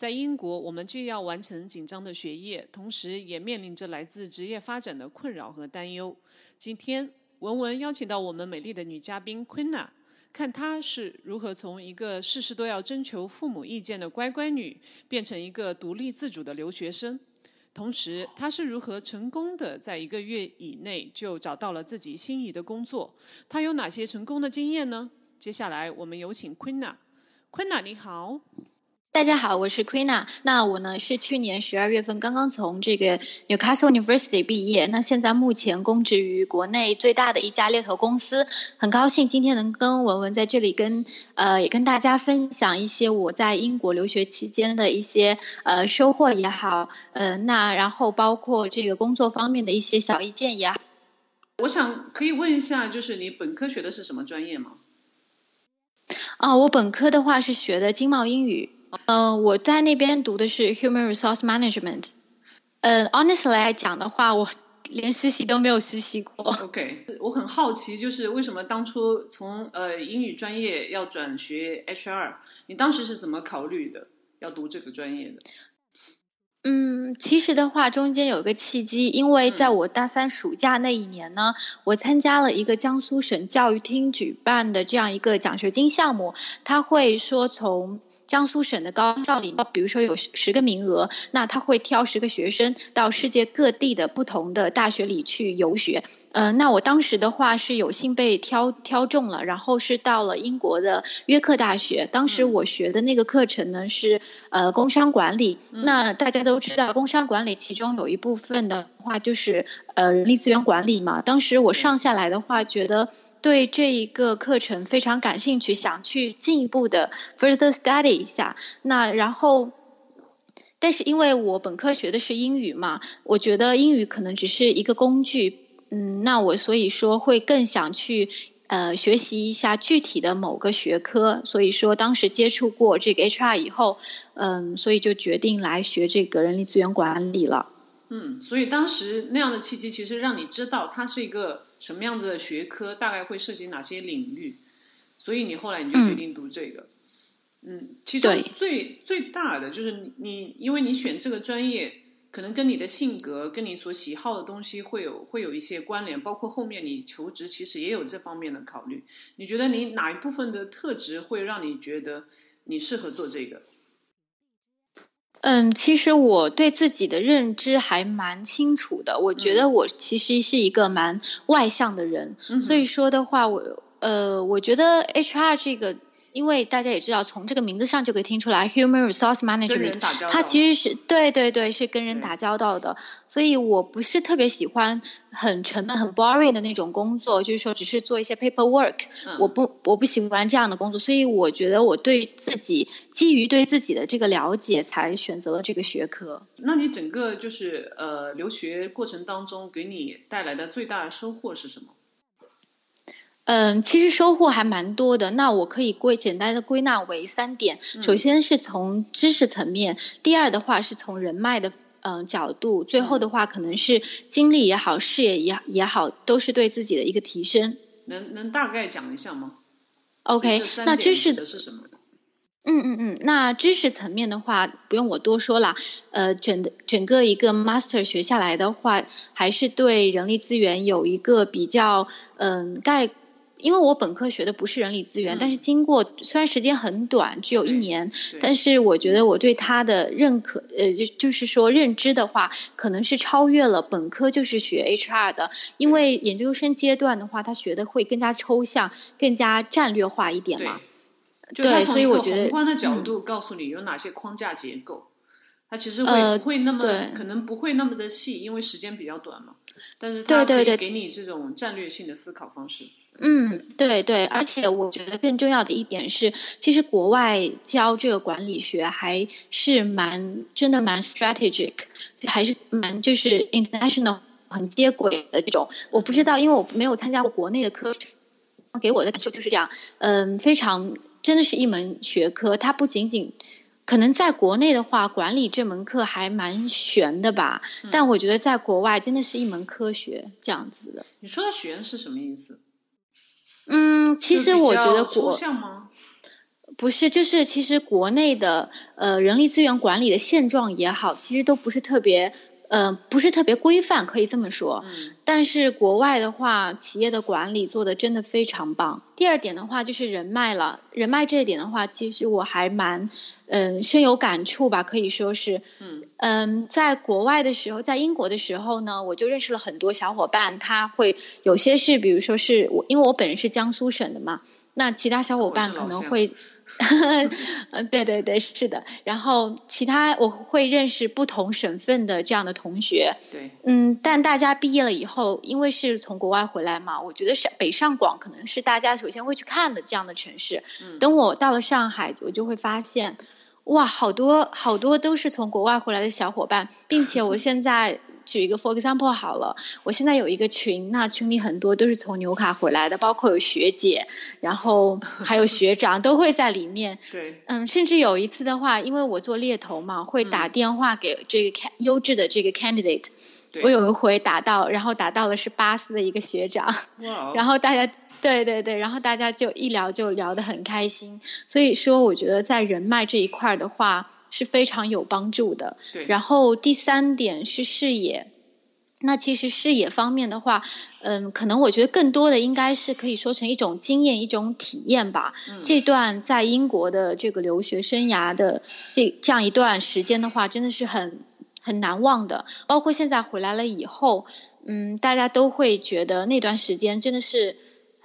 在英国，我们既要完成紧张的学业，同时也面临着来自职业发展的困扰和担忧。今天，文文邀请到我们美丽的女嘉宾 Queena。看她是如何从一个事事都要征求父母意见的乖乖女，变成一个独立自主的留学生。同时，她是如何成功的在一个月以内就找到了自己心仪的工作？她有哪些成功的经验呢？接下来，我们有请 Queena。Queena，你好。大家好，我是 Queena。那我呢是去年十二月份刚刚从这个 Newcastle University 毕业。那现在目前供职于国内最大的一家猎头公司。很高兴今天能跟文文在这里跟呃也跟大家分享一些我在英国留学期间的一些呃收获也好，呃那然后包括这个工作方面的一些小意见也好。我想可以问一下，就是你本科学的是什么专业吗？啊，我本科的话是学的经贸英语。嗯，我在那边读的是 Human Resource Management。呃，Honestly 来讲的话，我连实习都没有实习过。OK，我很好奇，就是为什么当初从呃英语专业要转学 HR？你当时是怎么考虑的？要读这个专业的？嗯，其实的话，中间有个契机，因为在我大三暑假那一年呢，我参加了一个江苏省教育厅举办的这样一个奖学金项目，他会说从。江苏省的高校里，比如说有十个名额，那他会挑十个学生到世界各地的不同的大学里去游学。嗯，那我当时的话是有幸被挑挑中了，然后是到了英国的约克大学。当时我学的那个课程呢是呃工商管理。那大家都知道，工商管理其中有一部分的话就是呃人力资源管理嘛。当时我上下来的话，觉得。对这一个课程非常感兴趣，想去进一步的 further study 一下。那然后，但是因为我本科学的是英语嘛，我觉得英语可能只是一个工具。嗯，那我所以说会更想去呃学习一下具体的某个学科。所以说当时接触过这个 HR 以后，嗯，所以就决定来学这个人力资源管理了。嗯，所以当时那样的契机，其实让你知道它是一个。什么样子的学科大概会涉及哪些领域？所以你后来你就决定读这个。嗯，其实最最大的就是你，因为你选这个专业，可能跟你的性格、跟你所喜好的东西会有会有一些关联。包括后面你求职，其实也有这方面的考虑。你觉得你哪一部分的特质会让你觉得你适合做这个？嗯，其实我对自己的认知还蛮清楚的。我觉得我其实是一个蛮外向的人，所以说的话，我呃，我觉得 HR 这个。因为大家也知道，从这个名字上就可以听出来，human resource management，它其实是对对对，是跟人打交道的。所以我不是特别喜欢很沉闷、很 boring 的那种工作，就是说只是做一些 paperwork，我不我不喜欢这样的工作。所以我觉得我对自己基于对自己的这个了解，才选择了这个学科。那你整个就是呃留学过程当中，给你带来的最大收获是什么？嗯，其实收获还蛮多的。那我可以归简单的归纳为三点：首先是从知识层面，第二的话是从人脉的嗯角度，最后的话可能是经历也好，事业也也好，都是对自己的一个提升。能能大概讲一下吗？OK，那知识的是什么？嗯嗯嗯，那知识层面的话，不用我多说了。呃，整的整个一个 master 学下来的话，还是对人力资源有一个比较嗯概。因为我本科学的不是人力资源，但是经过虽然时间很短，只有一年，但是我觉得我对他的认可，呃，就就是说认知的话，可能是超越了本科就是学 HR 的，因为研究生阶段的话，他学的会更加抽象，更加战略化一点嘛。对，所以我觉得宏观的角度告诉你有哪些框架结构，它其实会不会那么可能不会那么的细，因为时间比较短嘛。但是它可以给你这种战略性的思考方式。嗯，对对，而且我觉得更重要的一点是，其实国外教这个管理学还是蛮真的蛮 strategic，还是蛮就是 international 很接轨的这种。我不知道，因为我没有参加过国内的课程，给我的感受就是这样。嗯，非常真的是一门学科，它不仅仅可能在国内的话，管理这门课还蛮悬的吧。但我觉得在国外真的是一门科学这样子的。你说的悬是什么意思？嗯，其实我觉得国？不是，就是其实国内的呃人力资源管理的现状也好，其实都不是特别呃不是特别规范，可以这么说。嗯。但是国外的话，企业的管理做的真的非常棒。第二点的话就是人脉了，人脉这一点的话，其实我还蛮嗯深有感触吧，可以说是。嗯。嗯，在国外的时候，在英国的时候呢，我就认识了很多小伙伴，他会有些是，比如说是我，因为我本人是江苏省的嘛，那其他小伙伴可能会。嗯，对对对，是的。然后其他我会认识不同省份的这样的同学。对。嗯，但大家毕业了以后，因为是从国外回来嘛，我觉得上北上广可能是大家首先会去看的这样的城市。嗯。等我到了上海，我就会发现，哇，好多好多都是从国外回来的小伙伴，并且我 现在。举一个 for example 好了，我现在有一个群，那群里很多都是从纽卡回来的，包括有学姐，然后 还有学长都会在里面。对，嗯，甚至有一次的话，因为我做猎头嘛，会打电话给这个优质的这个 candidate。我有一回打到，然后打到的是巴斯的一个学长，然后大家对对对，然后大家就一聊就聊得很开心。所以说，我觉得在人脉这一块的话。是非常有帮助的。对。然后第三点是视野，那其实视野方面的话，嗯，可能我觉得更多的应该是可以说成一种经验、一种体验吧。嗯。这段在英国的这个留学生涯的这这样一段时间的话，真的是很很难忘的。包括现在回来了以后，嗯，大家都会觉得那段时间真的是。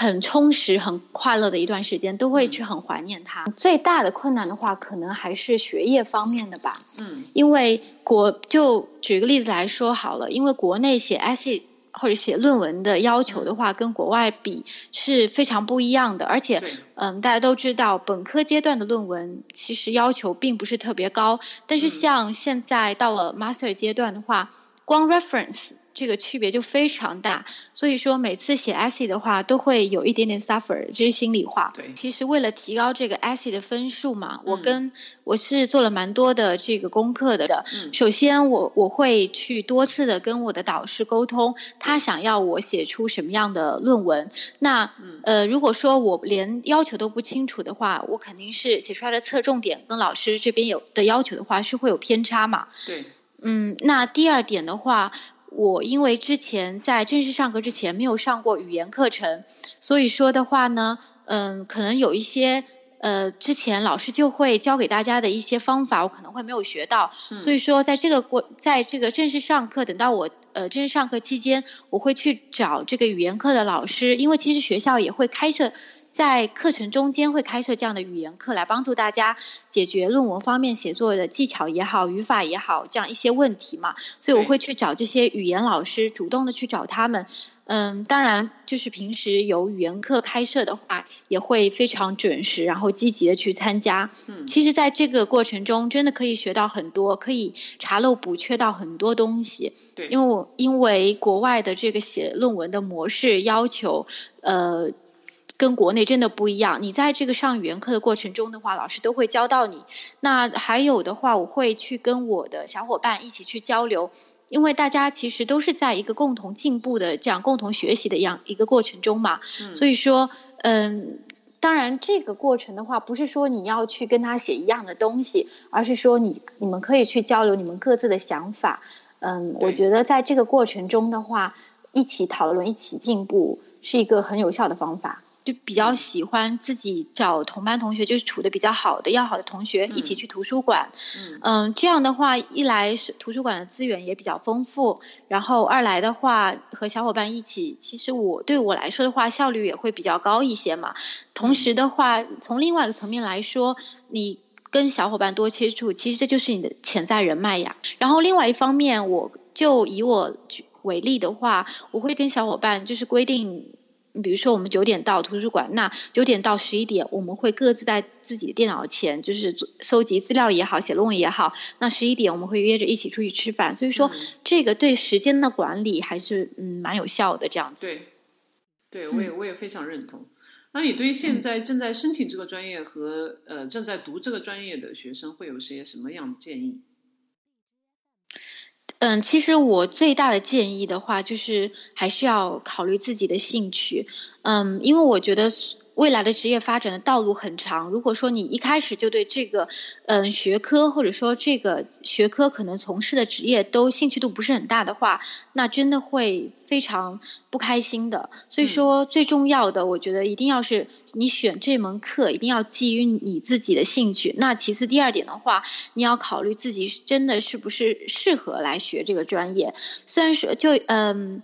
很充实、很快乐的一段时间，都会去很怀念它。最大的困难的话，可能还是学业方面的吧。嗯，因为国就举个例子来说好了，因为国内写 essay 或者写论文的要求的话，跟国外比是非常不一样的。而且，嗯，大家都知道，本科阶段的论文其实要求并不是特别高，但是像现在到了 master 阶段的话，光 reference。这个区别就非常大，所以说每次写 essay 的话，都会有一点点 suffer，这是心里话。对，其实为了提高这个 essay 的分数嘛，我跟我是做了蛮多的这个功课的。嗯。首先，我我会去多次的跟我的导师沟通，他想要我写出什么样的论文。那呃，如果说我连要求都不清楚的话，我肯定是写出来的侧重点跟老师这边有的要求的话是会有偏差嘛。对。嗯，那第二点的话。我因为之前在正式上课之前没有上过语言课程，所以说的话呢，嗯，可能有一些呃之前老师就会教给大家的一些方法，我可能会没有学到，所以说在这个过在这个正式上课，等到我呃正式上课期间，我会去找这个语言课的老师，因为其实学校也会开设。在课程中间会开设这样的语言课，来帮助大家解决论文方面写作的技巧也好、语法也好这样一些问题嘛。所以我会去找这些语言老师，主动的去找他们。嗯，当然就是平时有语言课开设的话，也会非常准时，然后积极的去参加。嗯，其实在这个过程中，真的可以学到很多，可以查漏补缺到很多东西。对，因为我因为国外的这个写论文的模式要求，呃。跟国内真的不一样。你在这个上语言课的过程中的话，老师都会教到你。那还有的话，我会去跟我的小伙伴一起去交流，因为大家其实都是在一个共同进步的这样共同学习的样一个过程中嘛。所以说，嗯，当然这个过程的话，不是说你要去跟他写一样的东西，而是说你你们可以去交流你们各自的想法。嗯，我觉得在这个过程中的话，一起讨论、一起进步是一个很有效的方法。就比较喜欢自己找同班同学，就是处的比较好的、要好的同学一起去图书馆。嗯，这样的话，一来是图书馆的资源也比较丰富，然后二来的话，和小伙伴一起，其实我对我来说的话，效率也会比较高一些嘛。同时的话，从另外一个层面来说，你跟小伙伴多接触，其实这就是你的潜在人脉呀。然后另外一方面，我就以我为例的话，我会跟小伙伴就是规定。比如说我们九点到图书馆，那九点到十一点我们会各自在自己的电脑前，就是收集资料也好，写论文也好。那十一点我们会约着一起出去吃饭，所以说这个对时间的管理还是嗯蛮有效的这样子。对，对我也我也非常认同。那你对现在正在申请这个专业和呃正在读这个专业的学生会有些什么样的建议？嗯，其实我最大的建议的话，就是还是要考虑自己的兴趣。嗯，因为我觉得。未来的职业发展的道路很长。如果说你一开始就对这个，嗯，学科或者说这个学科可能从事的职业都兴趣度不是很大的话，那真的会非常不开心的。所以说，最重要的，我觉得一定要是你选这门课，一定要基于你自己的兴趣。那其次，第二点的话，你要考虑自己真的是不是适合来学这个专业。虽然说，就嗯。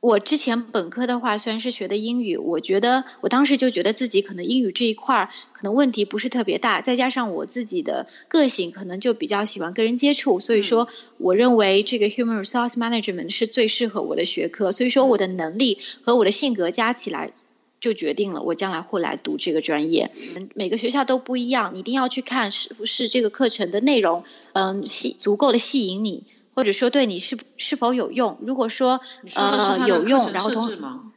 我之前本科的话，虽然是学的英语，我觉得我当时就觉得自己可能英语这一块儿可能问题不是特别大，再加上我自己的个性可能就比较喜欢跟人接触，所以说我认为这个 Human Resource Management 是最适合我的学科，所以说我的能力和我的性格加起来就决定了我将来会来读这个专业。每个学校都不一样，你一定要去看是不是这个课程的内容，嗯，吸足够的吸引你。或者说对你是是否有用？如果说呃有用，然后同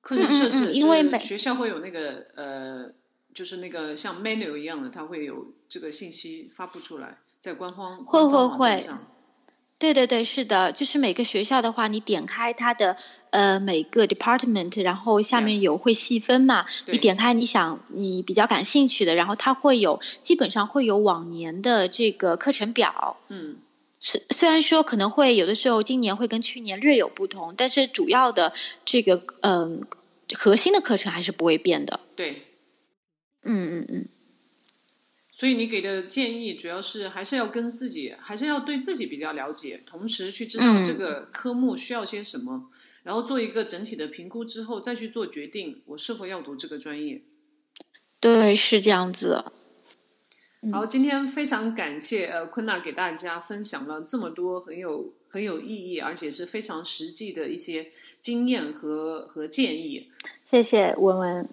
课程设置，因为每学校会有那个呃，就是那个像 menu 一样的，它会有这个信息发布出来，在官方会会会，对对对，是的，就是每个学校的话，你点开它的呃每个 department，然后下面有会细分嘛，你点开你想你比较感兴趣的，然后它会有基本上会有往年的这个课程表，嗯。虽虽然说可能会有的时候今年会跟去年略有不同，但是主要的这个嗯核心的课程还是不会变的。对，嗯嗯嗯。所以你给的建议主要是还是要跟自己，还是要对自己比较了解，同时去知道这个科目需要些什么，然后做一个整体的评估之后再去做决定，我是否要读这个专业。对，是这样子。好，今天非常感谢呃昆娜给大家分享了这么多很有很有意义，而且是非常实际的一些经验和和建议。谢谢文文。